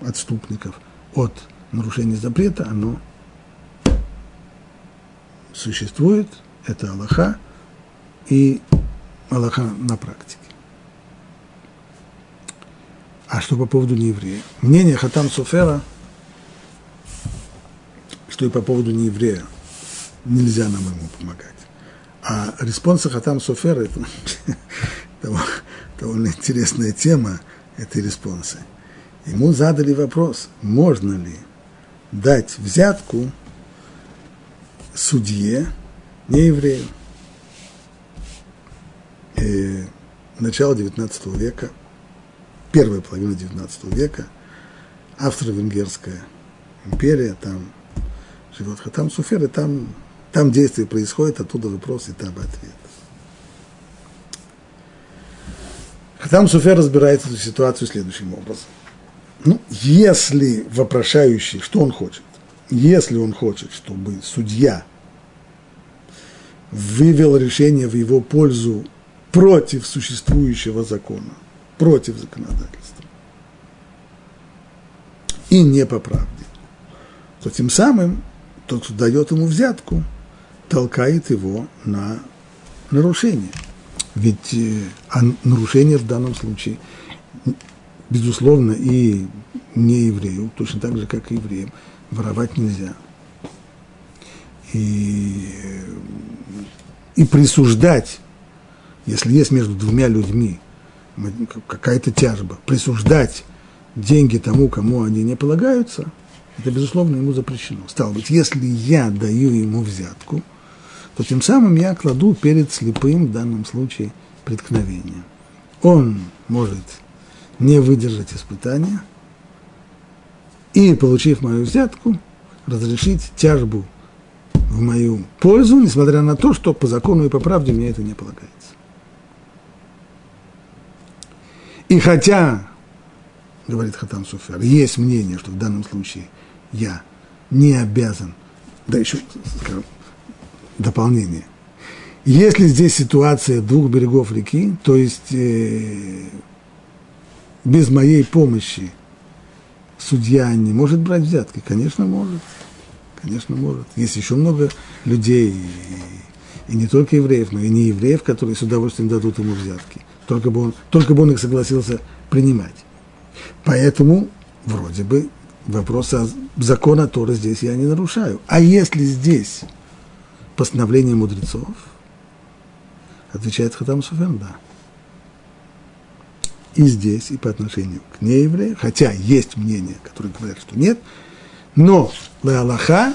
отступников, от нарушения запрета, оно существует, это алаха, и алаха на практике. А что по поводу нееврея? Мнение Хатам Софера, что и по поводу нееврея нельзя нам ему помогать. А респонса Хатам Софера – это (laughs) довольно интересная тема этой респонсы. Ему задали вопрос, можно ли дать взятку судье, не еврею. И начало XIX века – первая половина XIX века, Австро-Венгерская империя, там живет Хатам Суфер, и там, там действие происходит, оттуда вопрос, и там ответ. Хатам Суфер разбирает эту ситуацию следующим образом. Ну, если вопрошающий, что он хочет? Если он хочет, чтобы судья вывел решение в его пользу против существующего закона, против законодательства, и не по правде, то тем самым тот, кто дает ему взятку, толкает его на нарушение. Ведь э, а нарушение в данном случае, безусловно, и не еврею, точно так же, как и евреям, воровать нельзя. И, и присуждать, если есть между двумя людьми какая-то тяжба, присуждать деньги тому, кому они не полагаются, это, безусловно, ему запрещено. Стало быть, если я даю ему взятку, то тем самым я кладу перед слепым, в данном случае, преткновение. Он может не выдержать испытания и, получив мою взятку, разрешить тяжбу в мою пользу, несмотря на то, что по закону и по правде мне это не полагается. И хотя говорит Хатам Суфер, есть мнение, что в данном случае я не обязан, да еще, скажем, дополнение. Если здесь ситуация двух берегов реки, то есть э, без моей помощи судья не может брать взятки? Конечно, может. Конечно, может. Есть еще много людей, и, и не только евреев, но и не евреев, которые с удовольствием дадут ему взятки. Только бы он, только бы он их согласился принимать. Поэтому вроде бы вопрос закона Тора здесь я не нарушаю. А если здесь постановление мудрецов, отвечает Хатам Суфен, да. И здесь, и по отношению к неевреям, хотя есть мнения, которые говорят, что нет, но Аллаха,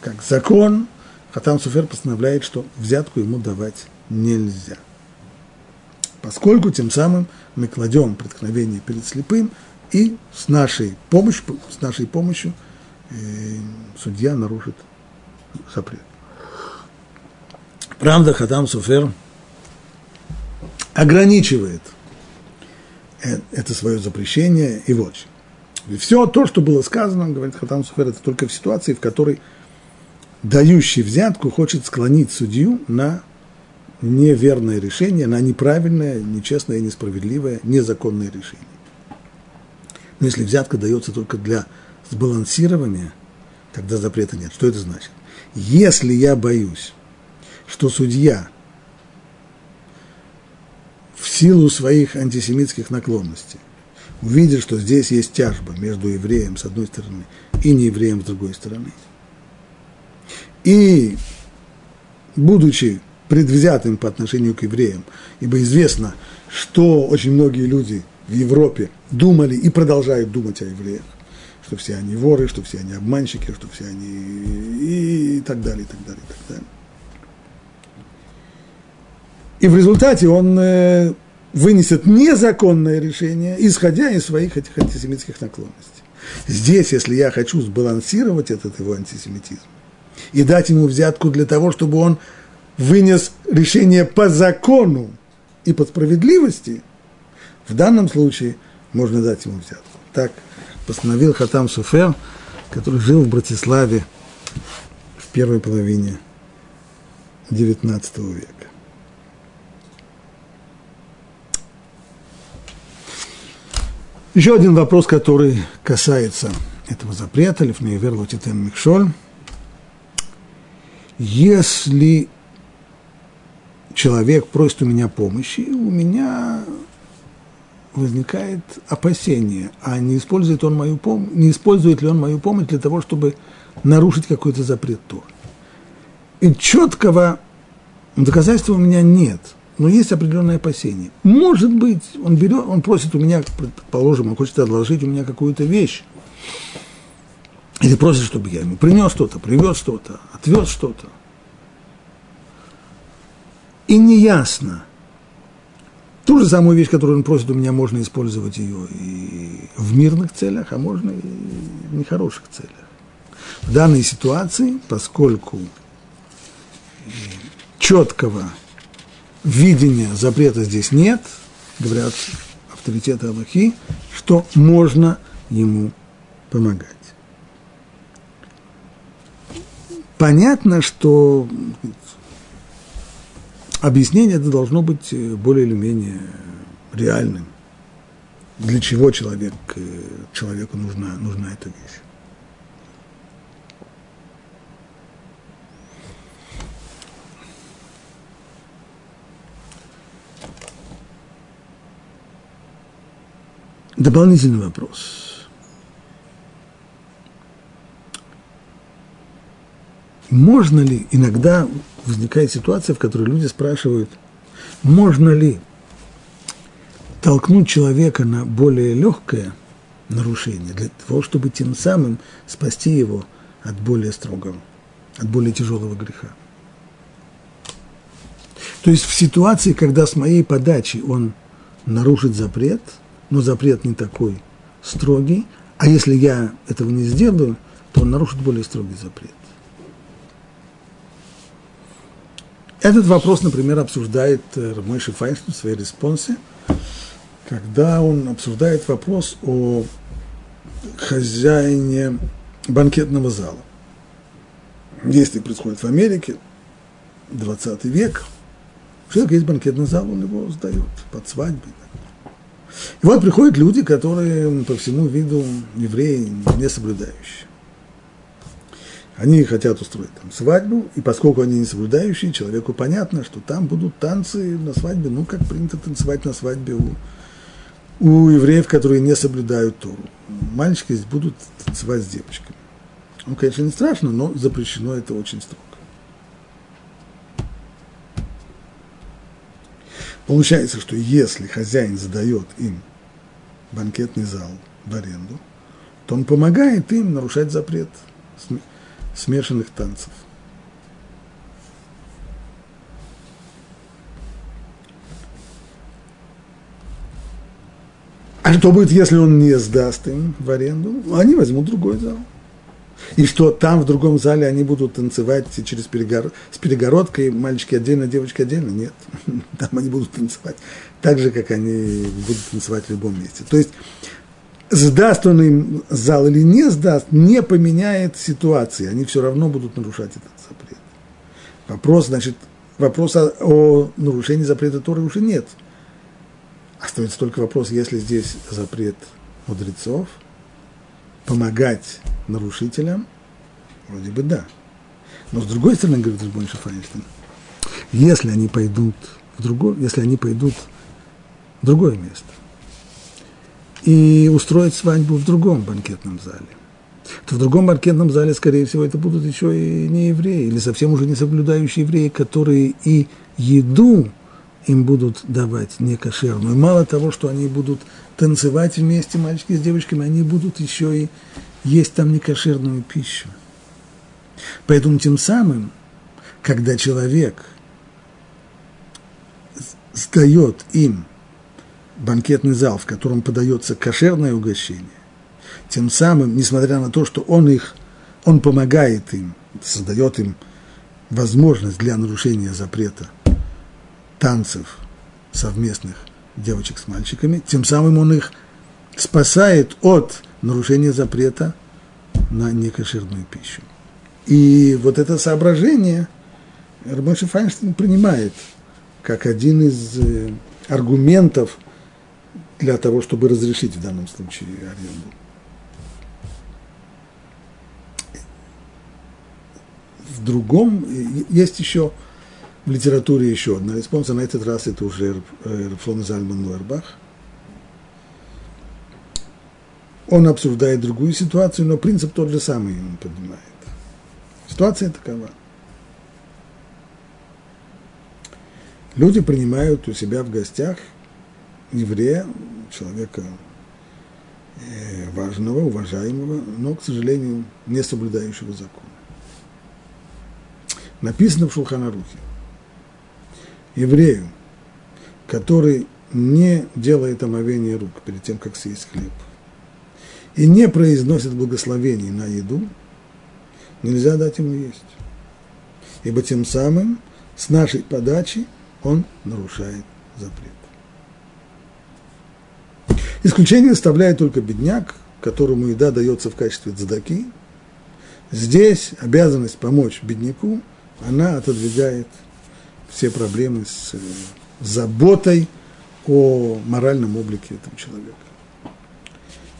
как закон, Хатам Суфер постановляет, что взятку ему давать нельзя – поскольку тем самым мы кладем преткновение перед слепым, и с нашей помощью, с нашей помощью э, судья нарушит запрет. Правда, Хатам Суфер ограничивает э, это свое запрещение и вот. И все то, что было сказано, говорит Хатам Суфер, это только в ситуации, в которой дающий взятку хочет склонить судью на неверное решение, на неправильное, нечестное, несправедливое, незаконное решение. Но если взятка дается только для сбалансирования, тогда запрета нет. Что это значит? Если я боюсь, что судья в силу своих антисемитских наклонностей увидит, что здесь есть тяжба между евреем с одной стороны и неевреем с другой стороны, и будучи предвзятым по отношению к евреям, ибо известно, что очень многие люди в Европе думали и продолжают думать о евреях, что все они воры, что все они обманщики, что все они и так далее, и так далее, и так далее. И в результате он э, вынесет незаконное решение, исходя из своих этих антисемитских наклонностей. Здесь, если я хочу сбалансировать этот его антисемитизм и дать ему взятку для того, чтобы он вынес решение по закону и по справедливости, в данном случае можно дать ему взятку. Так постановил Хатам Суфер, который жил в Братиславе в первой половине XIX века. Еще один вопрос, который касается этого запрета, Лифней Верлотитен Микшоль. Если человек просит у меня помощи, у меня возникает опасение, а не использует, он мою пом- не использует ли он мою помощь для того, чтобы нарушить какой-то запрет Тор. И четкого доказательства у меня нет, но есть определенное опасение. Может быть, он берет, он просит у меня, предположим, он хочет отложить у меня какую-то вещь, или просит, чтобы я ему принес что-то, привез что-то, отвез что-то и неясно. Ту же самую вещь, которую он просит у меня, можно использовать ее и в мирных целях, а можно и в нехороших целях. В данной ситуации, поскольку четкого видения запрета здесь нет, говорят авторитеты Аллахи, что можно ему помогать. Понятно, что объяснение это должно быть более или менее реальным. Для чего человек, человеку нужна, нужна эта вещь. Дополнительный вопрос. Можно ли, иногда возникает ситуация, в которой люди спрашивают, можно ли толкнуть человека на более легкое нарушение, для того, чтобы тем самым спасти его от более строгого, от более тяжелого греха. То есть в ситуации, когда с моей подачи он нарушит запрет – но запрет не такой строгий, а если я этого не сделаю, то он нарушит более строгий запрет. Этот вопрос, например, обсуждает э, Мойши Файнштейн в своей респонсе, когда он обсуждает вопрос о хозяине банкетного зала. Действие происходит в Америке, 20 век. У человека есть банкетный зал, он его сдает под свадьбой. И вот приходят люди, которые по всему виду евреи не соблюдающие. Они хотят устроить там свадьбу, и поскольку они не соблюдающие, человеку понятно, что там будут танцы на свадьбе, ну, как принято танцевать на свадьбе у, у евреев, которые не соблюдают Тору. Мальчики здесь будут танцевать с девочками. Ну, конечно, не страшно, но запрещено это очень строго. Получается, что если хозяин задает им банкетный зал в аренду, то он помогает им нарушать запрет смешанных танцев. А что будет, если он не сдаст им в аренду? Они возьмут другой зал и что там в другом зале они будут танцевать через перегор... с перегородкой, мальчики отдельно, девочки отдельно. Нет, (laughs) там они будут танцевать так же, как они будут танцевать в любом месте. То есть сдаст он им зал или не сдаст, не поменяет ситуации, они все равно будут нарушать этот запрет. Вопрос, значит, вопрос о, нарушении запрета Торы уже нет. Остается только вопрос, если здесь запрет мудрецов, помогать нарушителям? Вроде бы да. Но с другой стороны, говорит Рабон Шафайнштейн, если они пойдут в другое, если они пойдут в другое место и устроить свадьбу в другом банкетном зале, то в другом банкетном зале, скорее всего, это будут еще и не евреи, или совсем уже не соблюдающие евреи, которые и еду им будут давать некошерную. Мало того, что они будут танцевать вместе, мальчики с девочками, они будут еще и есть там некошерную пищу. Поэтому тем самым, когда человек сдает им банкетный зал, в котором подается кошерное угощение, тем самым, несмотря на то, что он их, он помогает им, создает им возможность для нарушения запрета танцев совместных девочек с мальчиками, тем самым он их спасает от нарушение запрета на некошерную пищу. И вот это соображение Рабонши Файнштейн принимает как один из э, аргументов для того, чтобы разрешить в данном случае аренду. В другом, есть еще в литературе еще одна респонса, на этот раз это уже рав Шломо Зальман Ауэрбах – он обсуждает другую ситуацию, но принцип тот же самый он поднимает. Ситуация такова. Люди принимают у себя в гостях еврея, человека э, важного, уважаемого, но, к сожалению, не соблюдающего закон. Написано в Шулханарухе. Еврею, который не делает омовение рук перед тем, как съесть хлеб – и не произносит благословений на еду, нельзя дать ему есть. Ибо тем самым с нашей подачи он нарушает запрет. Исключение составляет только бедняк, которому еда дается в качестве цдаки. Здесь обязанность помочь бедняку, она отодвигает все проблемы с заботой о моральном облике этого человека.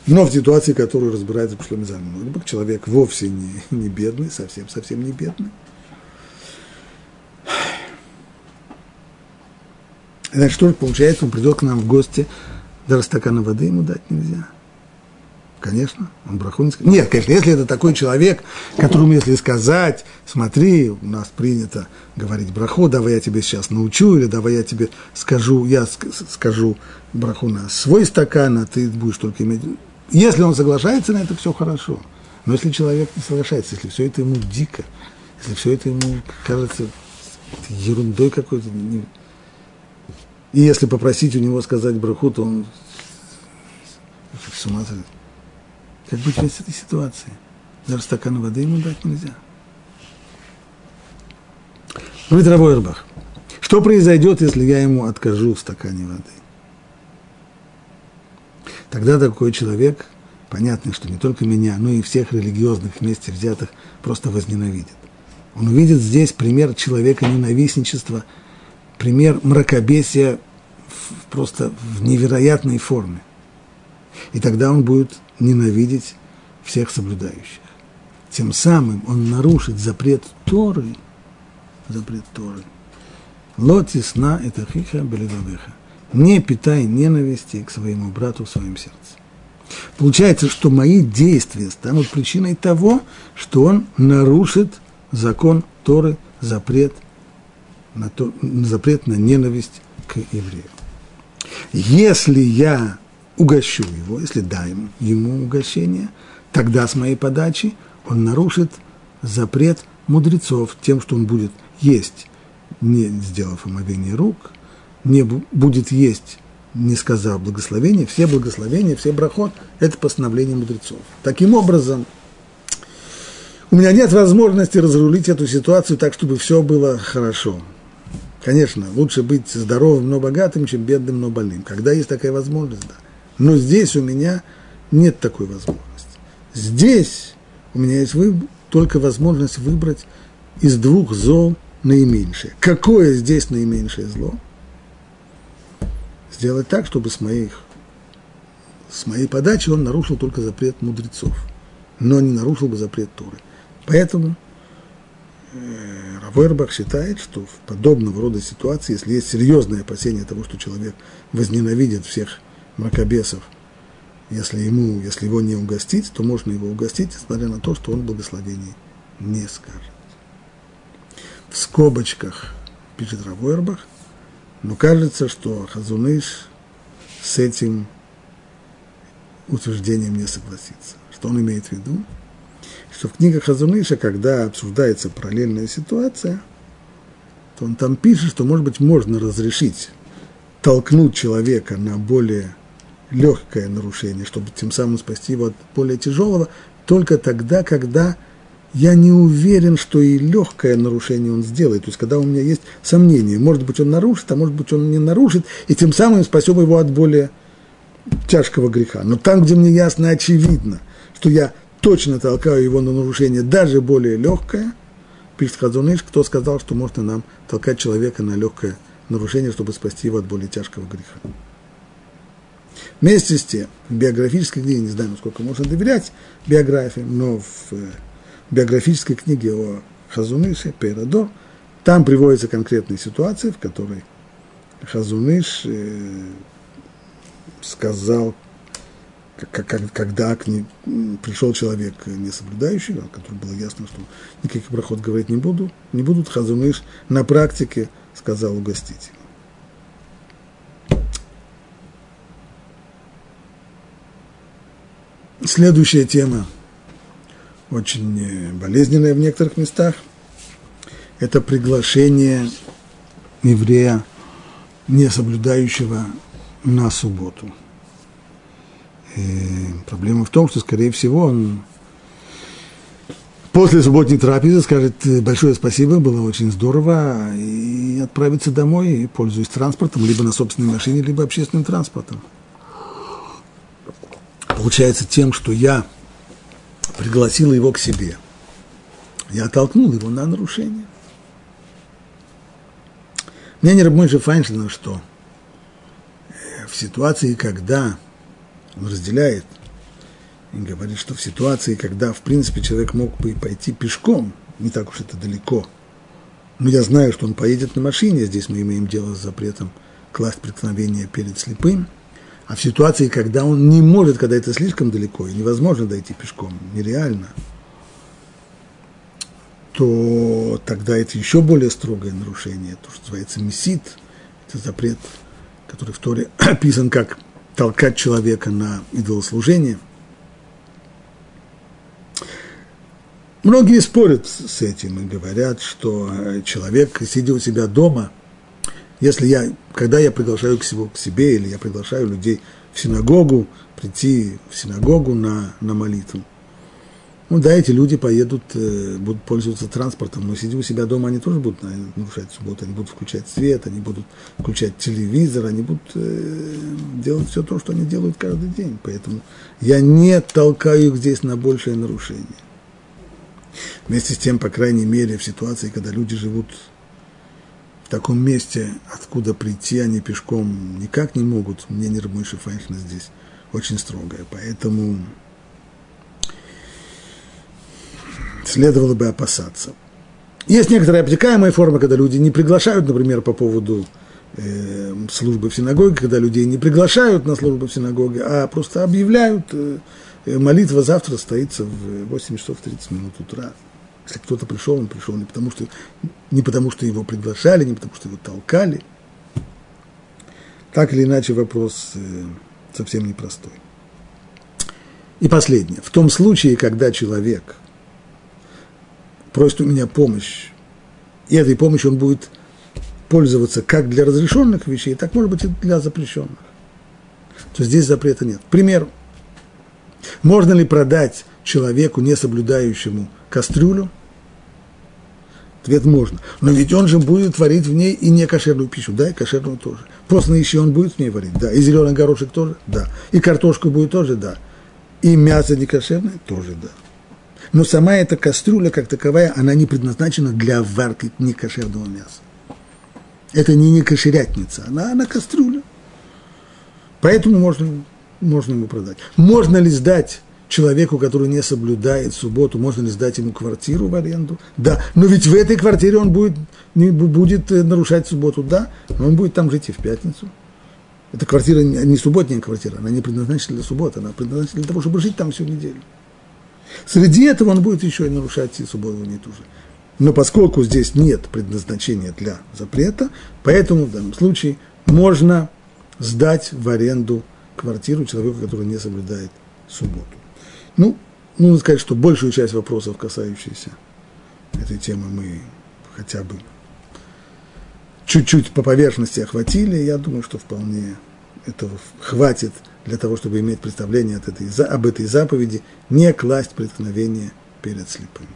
Но в ситуации, которую разбирается Пушлем Зальман, человек вовсе не, не бедный, совсем, совсем не бедный. Значит, что получается, он придет к нам в гости, даже стакана воды ему дать нельзя. Конечно, он браху не скажет. Нет, конечно, если это такой человек, которому если сказать, смотри, у нас принято говорить браху, давай я тебе сейчас научу, или давай я тебе скажу, я скажу браху на свой стакан, а ты будешь только иметь... Если он соглашается на это, все хорошо. Но если человек не соглашается, если все это ему дико, если все это ему кажется ерундой какой-то, и если попросить у него сказать браху, то он с ума сойдет. Как быть в этой ситуации? Даже стакан воды ему дать нельзя. Говорит Равойрбах, что произойдет, если я ему откажу в стакане воды? Тогда такой человек, понятно, что не только меня, но и всех религиозных вместе взятых просто возненавидит. Он увидит здесь пример человека ненавистничества, пример мракобесия в, просто в невероятной форме. И тогда он будет ненавидеть всех соблюдающих. Тем самым он нарушит запрет Торы, запрет Торы. Лоти сна это хиха белевавеха. Не питай ненависти к своему брату в своем сердце. Получается, что мои действия станут причиной того, что он нарушит закон Торы, запрет на, то, запрет на ненависть к еврею. Если я угощу его, если даем ему угощение, тогда с моей подачи он нарушит запрет мудрецов тем, что он будет есть, не сделав омовение рук, не будет есть, не сказав благословения, все благословения, все брахот – это постановление мудрецов. Таким образом, у меня нет возможности разрулить эту ситуацию так, чтобы все было хорошо. Конечно, лучше быть здоровым, но богатым, чем бедным, но больным. Когда есть такая возможность, да. Но здесь у меня нет такой возможности. Здесь у меня есть выбор, только возможность выбрать из двух зол наименьшее. Какое здесь наименьшее зло? Сделать так, чтобы с, моих, с моей подачи он нарушил только запрет мудрецов, но не нарушил бы запрет Торы. Поэтому э, Равойрбах считает, что в подобного рода ситуации, если есть серьезное опасение того, что человек возненавидит всех мракобесов, если, ему, если его не угостить, то можно его угостить, несмотря на то, что он благословений не скажет. В скобочках пишет Равойрбах, но кажется, что Хазуныш с этим утверждением не согласится. Что он имеет в виду? Что в книгах Хазуныша, когда обсуждается параллельная ситуация, то он там пишет, что, может быть, можно разрешить толкнуть человека на более легкое нарушение, чтобы тем самым спасти его от более тяжелого, только тогда, когда я не уверен, что и легкое нарушение он сделает. То есть, когда у меня есть сомнения, может быть, он нарушит, а может быть, он не нарушит, и тем самым спасем его от более тяжкого греха. Но там, где мне ясно очевидно, что я точно толкаю его на нарушение, даже более легкое, пишет Хазуныш, кто сказал, что можно нам толкать человека на легкое нарушение, чтобы спасти его от более тяжкого греха. Вместе с тем, в биографической книге, не знаю, насколько можно доверять биографиям, но в э, биографической книге о Хазуныше, Перадор, там приводятся конкретные ситуации, в которой Хазуныш э, сказал, когда к ним пришел человек не соблюдающий, который было ясно, что никаких проход говорить не буду, не будут, Хазуныш на практике сказал угостить. Следующая тема, очень болезненная в некоторых местах, это приглашение еврея, не соблюдающего на субботу. И проблема в том, что, скорее всего, он после субботней трапезы скажет большое спасибо, было очень здорово, и отправится домой, пользуясь транспортом, либо на собственной машине, либо общественным транспортом. Получается тем, что я пригласил его к себе. Я оттолкнул его на нарушение. Мнение Рабмойши Файншлина, что э, в ситуации, когда он разделяет и говорит, что в ситуации, когда, в принципе, человек мог бы пойти пешком, не так уж это далеко, но я знаю, что он поедет на машине, здесь мы имеем дело с запретом класть преткновение перед слепым, а в ситуации, когда он не может, когда это слишком далеко и невозможно дойти пешком, нереально, то тогда это еще более строгое нарушение, то, что называется месит, это запрет, который в Торе (coughs) описан как толкать человека на идолослужение – Многие спорят с этим и говорят, что э, человек, сидя у себя дома, если я, когда я приглашаю к себе, к себе или я приглашаю людей в синагогу, прийти в синагогу на, на молитву, ну да, эти люди поедут, э, будут пользоваться транспортом, но сидя у себя дома, они тоже будут нарушать субботу, они будут включать свет, они будут включать телевизор, они будут э, делать все то, что они делают каждый день. Поэтому я не толкаю их здесь на большее нарушение. Вместе с тем, по крайней мере, в ситуации, когда люди живут в таком месте, откуда прийти они пешком никак не могут, мнение Рабмыши Файнхна здесь очень строгое. Поэтому следовало бы опасаться. Есть некоторые обтекаемые формы, когда люди не приглашают, например, по поводу э, службы в синагоге, когда людей не приглашают на службу в синагоге, а просто объявляют э, Э, молитва завтра состоится в 8 часов 30 минут утра. Если кто-то пришел, он пришел не потому, что, не потому, что его приглашали, не потому, что его толкали. Так или иначе, вопрос э, совсем непростой. И последнее. В том случае, когда человек просит у меня помощь, и этой помощью он будет пользоваться как для разрешенных вещей, так может быть и для запрещенных, то здесь запрета нет. К примеру, можно ли продать человеку, не соблюдающему кастрюлю? Ответ можно. Но ведь он же будет варить в ней и не кошерную пищу, да, и кошерную тоже. Постные еще он будет в ней варить, да. И зеленый горошек тоже, да. И картошку будет тоже, да. И мясо не кошерное тоже, да. Но сама эта кастрюля, как таковая, она не предназначена для варки некошерного мяса. Это не некошерятница, она, она кастрюля. Поэтому можно можно ему продать. Можно ли сдать человеку, который не соблюдает субботу, можно ли сдать ему квартиру в аренду? Да. Но ведь в этой квартире он будет, не, будет э, нарушать субботу, да, но он будет там жить и в пятницу. Эта квартира не субботняя квартира, она не предназначена для субботы, она предназначена для того, чтобы жить там всю неделю. Среди этого он будет еще и нарушать и субботу не ту же. Но поскольку здесь нет предназначения для запрета, поэтому в данном случае можно сдать в аренду квартиру человеку, который не соблюдает субботу. Ну, нужно сказать, что большую часть вопросов, касающихся этой темы, мы хотя бы чуть-чуть по поверхности охватили. Я думаю, что вполне этого хватит для того, чтобы иметь представление от этой, об этой заповеди, не класть преткновение перед слепым.